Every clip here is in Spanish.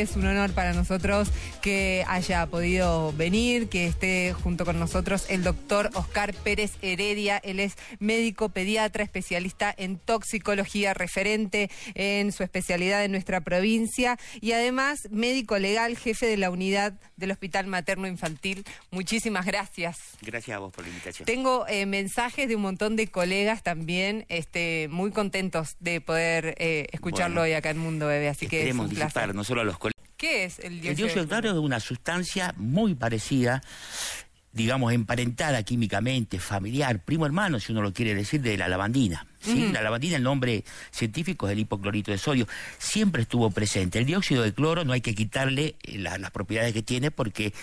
es un honor para nosotros que haya podido venir, que esté junto con nosotros el doctor Oscar Pérez Heredia. Él es médico pediatra, especialista en toxicología, referente en su especialidad en nuestra provincia y además médico legal, jefe de la unidad del Hospital Materno Infantil. Muchísimas gracias. Gracias a vos por la invitación. Tengo eh, mensajes de un montón de colegas también, este, muy contentos de poder eh, escucharlo hoy acá en Mundo Bebé, así que es un placer. no solo a los colegas. ¿Qué es el dióxido, el dióxido de cloro? es una sustancia muy parecida digamos, emparentada químicamente, familiar, primo hermano, si uno lo quiere decir, de la lavandina. ¿sí? La lavandina, el nombre científico es el hipoclorito de sodio, siempre estuvo presente. El dióxido de cloro no hay que quitarle eh, las propiedades que tiene porque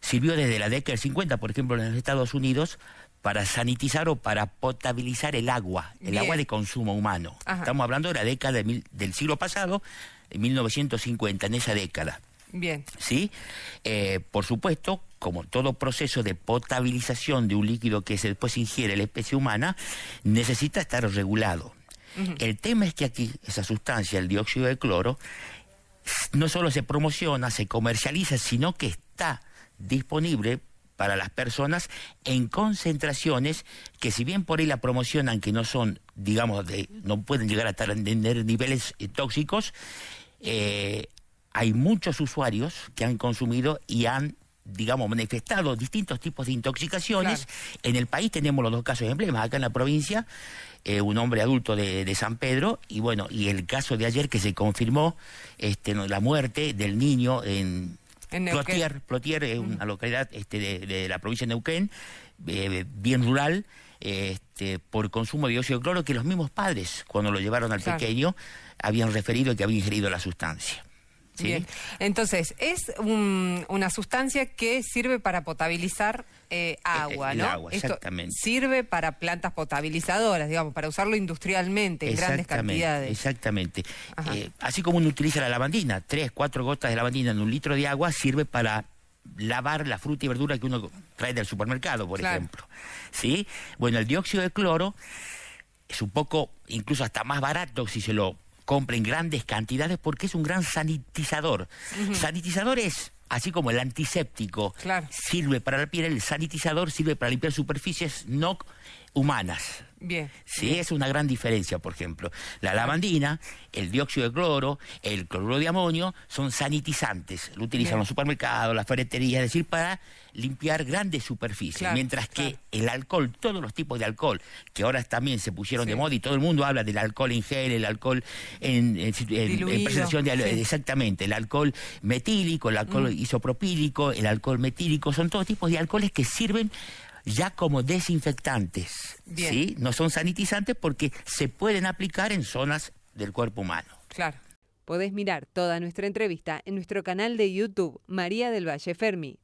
sirvió desde la década del 50, por ejemplo, en los Estados Unidos, para sanitizar o para potabilizar el agua, el agua de consumo humano. Estamos hablando de la década del siglo pasado, 1950, en esa década. Bien. ¿Sí? Eh, por supuesto, como todo proceso de potabilización de un líquido que se después ingiere la especie humana, necesita estar regulado. El tema es que aquí esa sustancia, el dióxido de cloro, no solo se promociona, se comercializa, sino que está disponible para las personas en concentraciones que si bien por ahí la promocionan que no son, digamos, de, no pueden llegar a tener niveles eh, tóxicos, eh, hay muchos usuarios que han consumido y han digamos, manifestado distintos tipos de intoxicaciones. En el país tenemos los dos casos de emblemas. Acá en la provincia, eh, un hombre adulto de, San Pedro, y bueno, y el caso de ayer que se confirmó este, la muerte del niño en, Plotier, Plotier es una localidad este, de, la provincia de Neuquén, eh, bien rural, este, por consumo de dióxido de cloro, que los mismos padres, cuando lo llevaron al pequeño, habían referido que había ingerido la sustancia. Bien. Entonces, es una sustancia que sirve para potabilizar eh, agua, ¿no? agua, exactamente. sirve para plantas potabilizadoras, digamos, para usarlo industrialmente en grandes cantidades. Exactamente. Eh, así como uno utiliza la lavandina, tres, cuatro gotas de lavandina en un litro de agua sirve para lavar la fruta y verdura que uno trae del supermercado, por ejemplo. ¿Sí? Bueno, el dióxido de cloro es un poco, incluso hasta más barato si se lo compra en grandes cantidades porque es un gran sanitizador. Sanitizador es así como el antiséptico sirve para la piel, el sanitizador sirve para limpiar superficies no humanas. Bien. Sí, es una gran diferencia, por ejemplo. La lavandina, el dióxido de cloro, el cloruro de amonio son sanitizantes. Lo utilizan los supermercados, las ferreterías, es decir, para limpiar grandes superficies. mientras que el alcohol, todos los tipos de alcohol, que ahora también se pusieron de moda y todo el mundo habla del alcohol en gel, el alcohol en, presentación de exactamente, el alcohol metílico, el alcohol mm. isopropílico, el alcohol metílico, son todos tipos de alcoholes que sirven ya como desinfectantes. ¿sí? No son sanitizantes porque se pueden aplicar en zonas del cuerpo humano. Claro. Podés mirar toda nuestra entrevista en nuestro canal de YouTube, María del Valle Fermi.